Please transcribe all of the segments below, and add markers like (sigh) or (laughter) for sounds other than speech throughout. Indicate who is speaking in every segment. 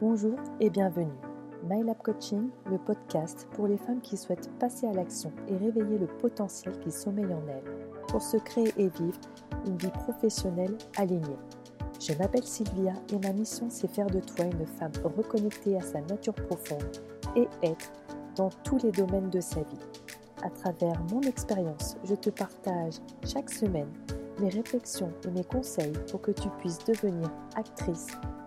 Speaker 1: Bonjour et bienvenue. MyLab Coaching, le podcast pour les femmes qui souhaitent passer à l'action et réveiller le potentiel qui sommeille en elles pour se créer et vivre une vie professionnelle alignée. Je m'appelle Sylvia et ma mission c'est faire de toi une femme reconnectée à sa nature profonde et être dans tous les domaines de sa vie. À travers mon expérience, je te partage chaque semaine mes réflexions et mes conseils pour que tu puisses devenir actrice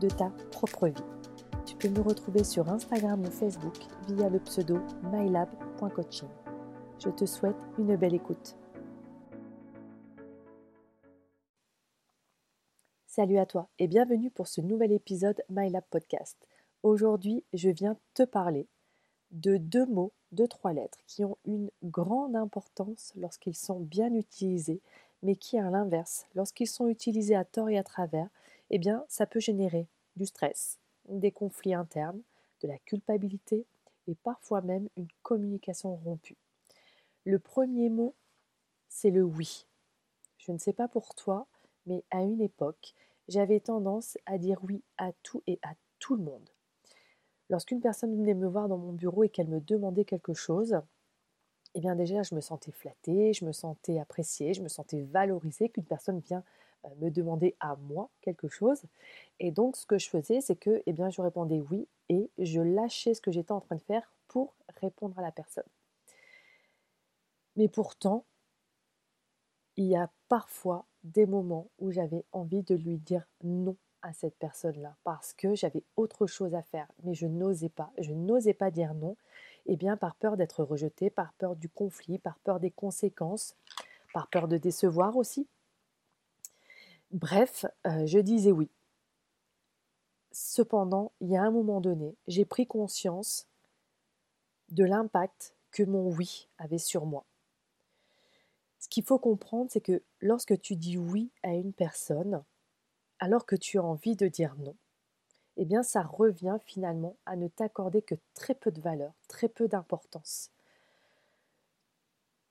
Speaker 1: de ta propre vie. Tu peux me retrouver sur Instagram ou Facebook via le pseudo mylab.coaching. Je te souhaite une belle écoute. Salut à toi et bienvenue pour ce nouvel épisode MyLab Podcast. Aujourd'hui, je viens te parler de deux mots, de trois lettres qui ont une grande importance lorsqu'ils sont bien utilisés, mais qui, à l'inverse, lorsqu'ils sont utilisés à tort et à travers, eh bien, ça peut générer du stress, des conflits internes, de la culpabilité et parfois même une communication rompue. Le premier mot, c'est le oui. Je ne sais pas pour toi, mais à une époque, j'avais tendance à dire oui à tout et à tout le monde. Lorsqu'une personne venait me voir dans mon bureau et qu'elle me demandait quelque chose, eh bien déjà je me sentais flattée, je me sentais appréciée, je me sentais valorisée qu'une personne vient me demander à moi quelque chose. Et donc, ce que je faisais, c'est que eh bien, je répondais oui et je lâchais ce que j'étais en train de faire pour répondre à la personne. Mais pourtant, il y a parfois des moments où j'avais envie de lui dire non à cette personne-là parce que j'avais autre chose à faire, mais je n'osais pas. Je n'osais pas dire non, et eh bien par peur d'être rejetée, par peur du conflit, par peur des conséquences, par peur de décevoir aussi. Bref, euh, je disais oui. Cependant, il y a un moment donné, j'ai pris conscience de l'impact que mon oui avait sur moi. Ce qu'il faut comprendre, c'est que lorsque tu dis oui à une personne, alors que tu as envie de dire non, eh bien ça revient finalement à ne t'accorder que très peu de valeur, très peu d'importance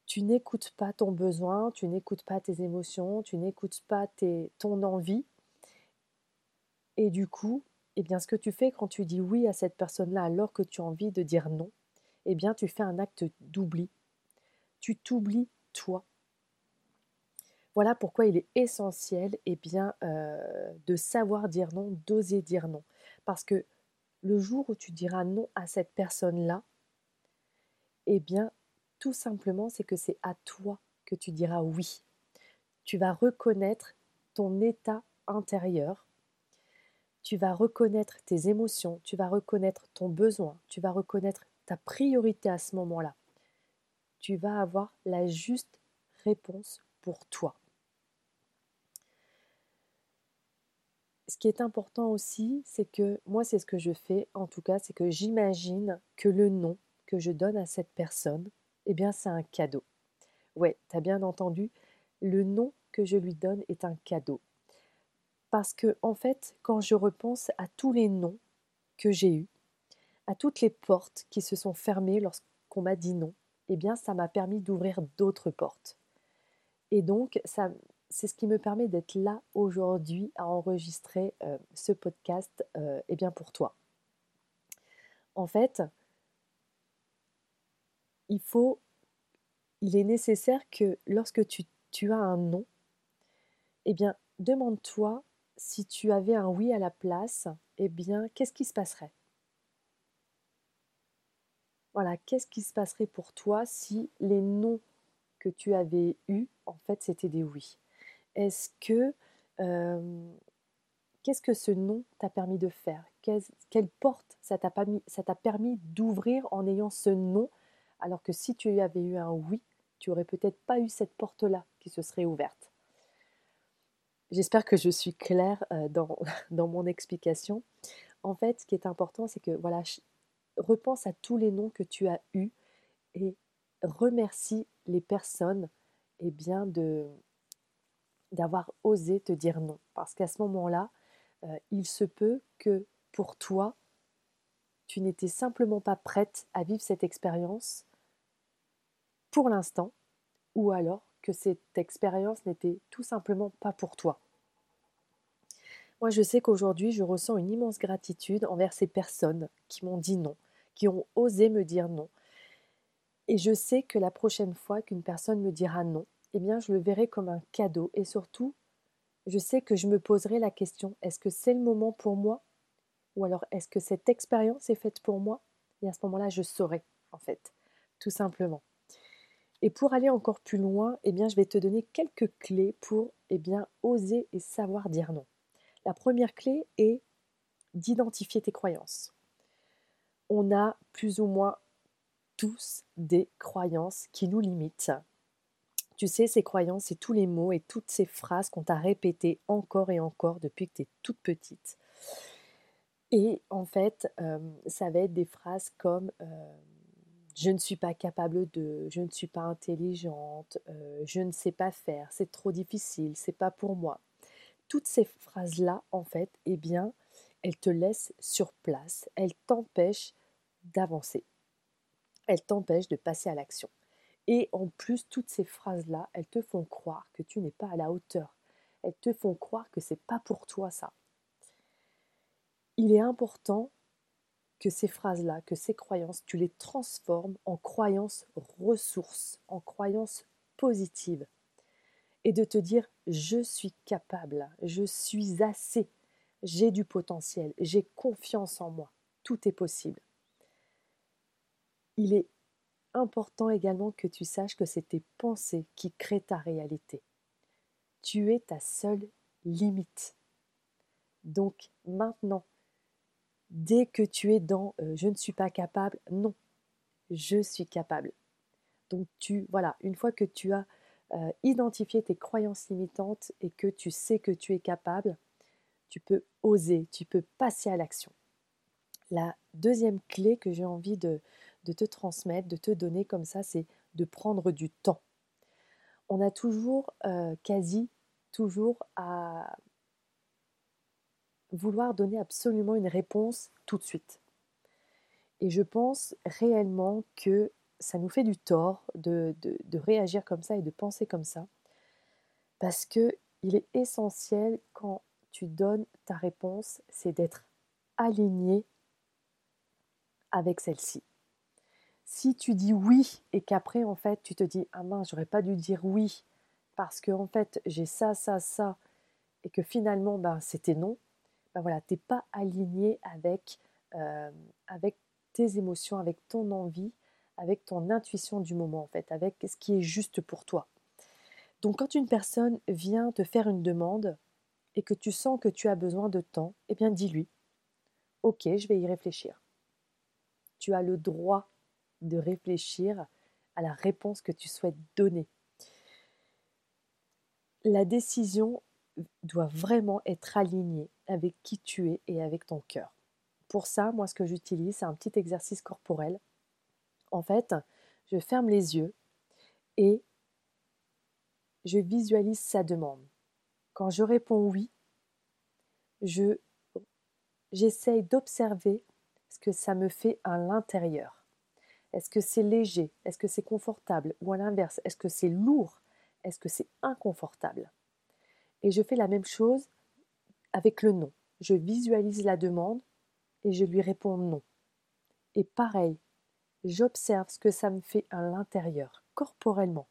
Speaker 1: tu n'écoutes pas ton besoin, tu n'écoutes pas tes émotions, tu n'écoutes pas ton envie. Et du coup, eh bien, ce que tu fais quand tu dis oui à cette personne-là alors que tu as envie de dire non, eh bien, tu fais un acte d'oubli. Tu t'oublies toi. Voilà pourquoi il est essentiel eh bien, euh, de savoir dire non, d'oser dire non. Parce que le jour où tu diras non à cette personne-là, eh bien, tout simplement, c'est que c'est à toi que tu diras oui. Tu vas reconnaître ton état intérieur, tu vas reconnaître tes émotions, tu vas reconnaître ton besoin, tu vas reconnaître ta priorité à ce moment-là. Tu vas avoir la juste réponse pour toi. Ce qui est important aussi, c'est que moi, c'est ce que je fais, en tout cas, c'est que j'imagine que le nom que je donne à cette personne, eh bien c'est un cadeau. Ouais, tu as bien entendu, le nom que je lui donne est un cadeau. Parce que en fait, quand je repense à tous les noms que j'ai eus, à toutes les portes qui se sont fermées lorsqu'on m'a dit non, eh bien ça m'a permis d'ouvrir d'autres portes. Et donc ça c'est ce qui me permet d'être là aujourd'hui à enregistrer euh, ce podcast euh, eh bien pour toi. En fait, il est nécessaire que lorsque tu, as un non, eh bien, demande-toi si tu avais un oui à la place, eh bien, qu'est-ce qui se passerait? Voilà, qu'est-ce qui se passerait pour toi si les non que tu avais eus, en fait, c'était des oui? Est-ce que euh, qu'est-ce que ce non t'a permis de faire? Quelle porte ça t'a permis d'ouvrir en ayant ce non alors que si tu avais eu un oui, tu aurais peut-être pas eu cette porte-là qui se serait ouverte. J'espère que je suis claire euh, dans, (laughs) mon explication. En fait, ce qui est important, c'est que voilà, repense à tous les noms que tu as eus et remercie les personnes eh bien de d'avoir osé te dire non. Parce qu'à ce moment-là, euh, il se peut que pour toi, tu n'étais simplement pas prête à vivre cette expérience pour l'instant, ou alors que cette expérience n'était tout simplement pas pour toi. Moi, je sais qu'aujourd'hui, je ressens une immense gratitude envers ces personnes qui m'ont dit non, qui ont osé me dire non. Et je sais que la prochaine fois qu'une personne me dira non, eh bien, je le verrai comme un cadeau. Et surtout, je sais que je me poserai la question, est-ce que c'est le moment pour moi? Ou alors, est-ce que cette expérience est faite pour moi? Et à ce moment-là, je saurai, en fait, tout simplement. Et pour aller encore plus loin, eh bien, je vais te donner quelques clés pour eh bien, oser et savoir dire non. La première clé est d'identifier tes croyances. On a plus ou moins tous des croyances qui nous limitent. Tu sais, ces croyances, c'est tous les mots et toutes ces phrases qu'on t'a répétées encore et encore depuis que tu es toute petite. Et en fait, euh, ça va être des phrases comme euh, je ne suis pas capable de, je ne suis pas intelligente, euh, je ne sais pas faire, c'est trop difficile, c'est pas pour moi toutes ces phrases-là, en fait, eh bien, elles te laissent sur place, elles t'empêchent d'avancer, elles t'empêchent de passer à l'action. Et en plus, toutes ces phrases-là, elles te font croire que tu n'es pas à la hauteur. Elles te font croire que c'est pas pour toi ça. Il est important que ces phrases-là, que ces croyances, tu les transformes en croyances ressources, en croyances positives et de te dire je suis capable, je suis assez, j'ai du potentiel, j'ai confiance en moi, tout est possible. Il est important également que tu saches que c'est tes pensées qui créent ta réalité. Tu es ta seule limite. Donc maintenant, dès que tu es dans euh, je ne suis pas capable, non, je suis capable. Donc tu voilà, une fois que tu as euh, identifier tes croyances limitantes et que tu sais que tu es capable, tu peux oser, tu peux passer à l'action. La deuxième clé que j'ai envie de, te transmettre, de te donner comme ça, c'est de prendre du temps. On a toujours, euh, quasi toujours, à vouloir donner absolument une réponse tout de suite. Et je pense réellement que ça nous fait du tort de, réagir comme ça et de penser comme ça. Parce que il est essentiel quand tu donnes ta réponse, c'est d'être aligné avec celle-ci. Si tu dis oui et qu'après en fait tu te dis ah mince j'aurais pas dû dire oui parce que en fait j'ai ça ça ça et que finalement ben c'était non, voilà t'es pas aligné avec euh, avec tes émotions, avec ton envie avec ton intuition du moment en fait, avec ce qui est juste pour toi. Donc quand une personne vient te faire une demande et que tu sens que tu as besoin de temps, eh bien dis-lui, ok, je vais y réfléchir. Tu as le droit de réfléchir à la réponse que tu souhaites donner. La décision doit vraiment être alignée avec qui tu es et avec ton cœur. Pour ça, moi, ce que j'utilise, c'est un petit exercice corporel en fait, je ferme les yeux et je visualise sa demande. Quand je réponds oui, je j'essaye d'observer ce que ça me fait à l'intérieur. Est-ce que c'est léger? Est-ce que c'est confortable? Ou à l'inverse, est-ce que c'est lourd? Est-ce que c'est inconfortable? Et je fais la même chose avec le non. Je visualise la demande et je lui réponds non. Et pareil, j'observe ce que ça me fait à l'intérieur, corporellement.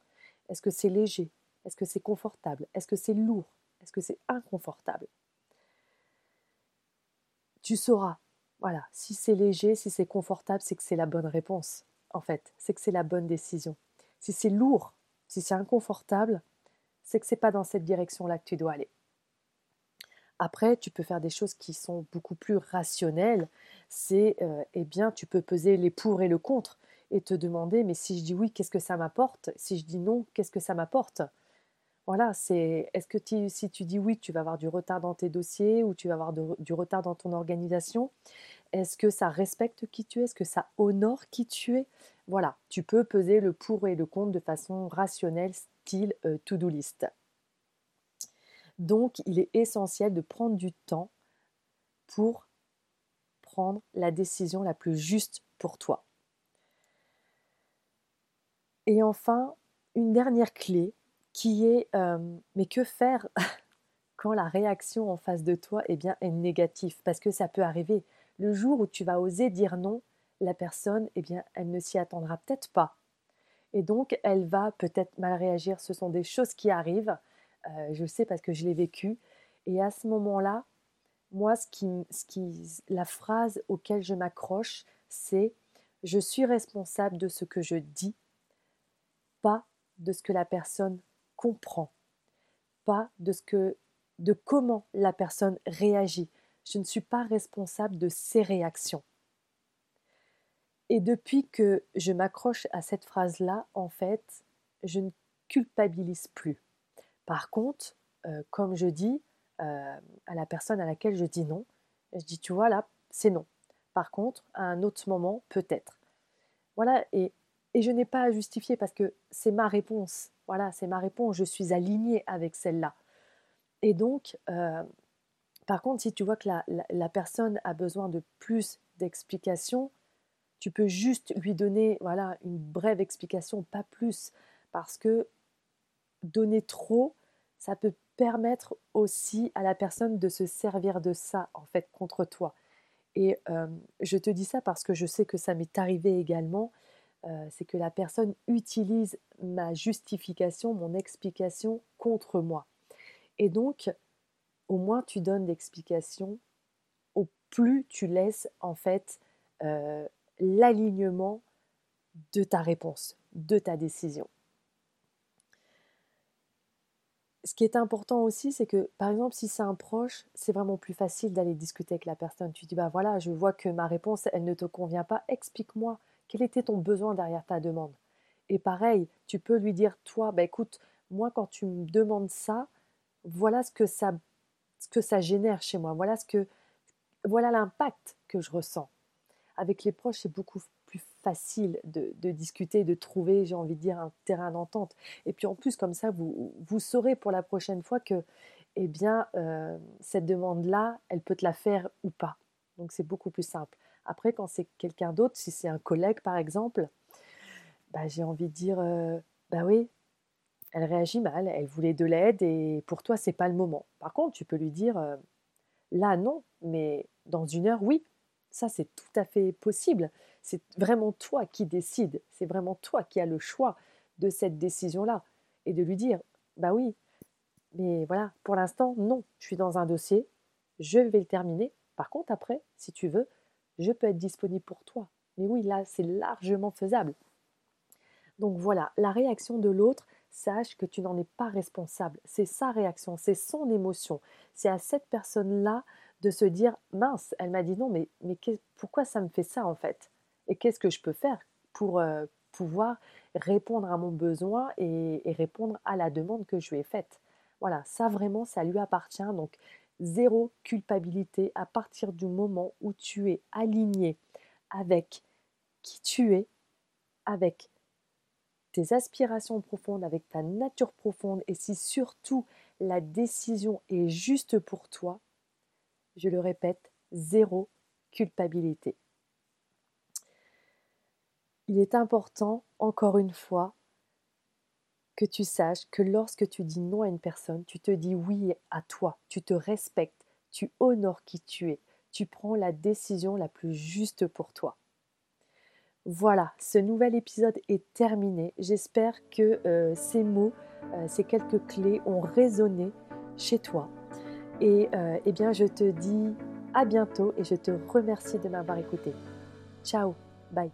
Speaker 1: Est-ce que c'est léger? Est-ce que c'est confortable? Est-ce que c'est lourd? Est-ce que c'est inconfortable? Tu sauras, voilà, si c'est léger, si c'est confortable, c'est que c'est la bonne réponse, en fait, c'est que c'est la bonne décision. Si c'est lourd, si c'est inconfortable, c'est que c'est pas dans cette direction-là que tu dois aller. Après, tu peux faire des choses qui sont beaucoup plus rationnelles. C'est, euh, eh bien, tu peux peser les pour et le contre et te demander, mais si je dis oui, qu'est-ce que ça m'apporte? Si je dis non, qu'est-ce que ça m'apporte? Voilà, c'est, est-ce que si tu dis oui, tu vas avoir du retard dans tes dossiers ou tu vas avoir du retard dans ton organisation? Est-ce que ça respecte qui tu es? Est-ce que ça honore qui tu es? Voilà, tu peux peser le pour et le contre de façon rationnelle, style euh, to-do list. Donc, il est essentiel de prendre du temps pour prendre la décision la plus juste pour toi. Et enfin, une dernière clé qui est, euh, mais que faire (laughs) quand la réaction en face de toi eh bien, est négative, parce que ça peut arriver. Le jour où tu vas oser dire non, la personne, eh bien, elle ne s'y attendra peut-être pas. Et donc, elle va peut-être mal réagir. Ce sont des choses qui arrivent. Euh, je sais parce que je l'ai vécu. Et à ce moment-là, moi, ce qui, ce la phrase auquel je m'accroche, c'est je suis responsable de ce que je dis, pas de ce que la personne comprend, pas de ce que, de comment la personne réagit. Je ne suis pas responsable de ses réactions. Et depuis que je m'accroche à cette phrase-là, en fait, je ne culpabilise plus. Par contre, euh, comme je dis euh, à la personne à laquelle je dis non, je dis, tu vois, là, c'est non. Par contre, à un autre moment, peut-être. Voilà, et, et je n'ai pas à justifier parce que c'est ma réponse. Voilà, c'est ma réponse. Je suis alignée avec celle-là. Et donc, euh, par contre, si tu vois que la, personne a besoin de plus d'explications, tu peux juste lui donner voilà, une brève explication, pas plus. Parce que donner trop, ça peut permettre aussi à la personne de se servir de ça, en fait, contre toi. Et euh, je te dis ça parce que je sais que ça m'est arrivé également. Euh, c'est que la personne utilise ma justification, mon explication contre moi. Et donc, au moins tu donnes l'explication, au plus tu laisses en fait euh, l'alignement de ta réponse, de ta décision. Ce qui est important aussi, c'est que par exemple, si c'est un proche, c'est vraiment plus facile d'aller discuter avec la personne. Tu dis, bah voilà, je vois que ma réponse, elle ne te convient pas, explique-moi quel était ton besoin derrière ta demande? Et pareil, tu peux lui dire, toi, bah écoute, moi quand tu me demandes ça, voilà ce que ça, génère chez moi, voilà l'impact que je ressens. Avec les proches, c'est beaucoup plus facile de, discuter, de trouver, j'ai envie de dire, un terrain d'entente. Et puis en plus, comme ça, vous, saurez pour la prochaine fois que, eh bien, euh, cette demande-là, elle peut te la faire ou pas. Donc c'est beaucoup plus simple. Après, quand c'est quelqu'un d'autre, si c'est un collègue par exemple, bah, j'ai envie de dire, euh, bah oui, elle réagit mal, elle voulait de l'aide et pour toi, c'est pas le moment. Par contre, tu peux lui dire euh, là, non, mais dans une heure, oui. Ça, c'est tout à fait possible. C'est vraiment toi qui décides. C'est vraiment toi qui as le choix de cette décision-là. Et de lui dire bah oui, mais voilà, pour l'instant, non, je suis dans un dossier, je vais le terminer. Par contre, après, si tu veux, je peux être disponible pour toi. Mais oui, là, c'est largement faisable. Donc voilà, la réaction de l'autre, sache que tu n'en es pas responsable. C'est sa réaction, c'est son émotion. C'est à cette personne-là de se dire mince, elle m'a dit non, mais, mais pourquoi ça me fait ça en fait? Et qu'est-ce que je peux faire pour euh, pouvoir répondre à mon besoin et, et, répondre à la demande que je lui ai faite? Voilà, ça vraiment, ça lui appartient. Donc, zéro culpabilité à partir du moment où tu es aligné avec qui tu es, avec tes aspirations profondes, avec ta nature profonde, et si surtout la décision est juste pour toi, je le répète, zéro culpabilité. Il est important, encore une fois, que tu saches que lorsque tu dis non à une personne, tu te dis oui à toi, tu te respectes, tu honores qui tu es, tu prends la décision la plus juste pour toi. Voilà, ce nouvel épisode est terminé. J'espère que euh, ces mots, euh, ces quelques clés ont résonné chez toi. Et euh, eh bien, je te dis à bientôt et je te remercie de m'avoir écouté. Ciao, bye.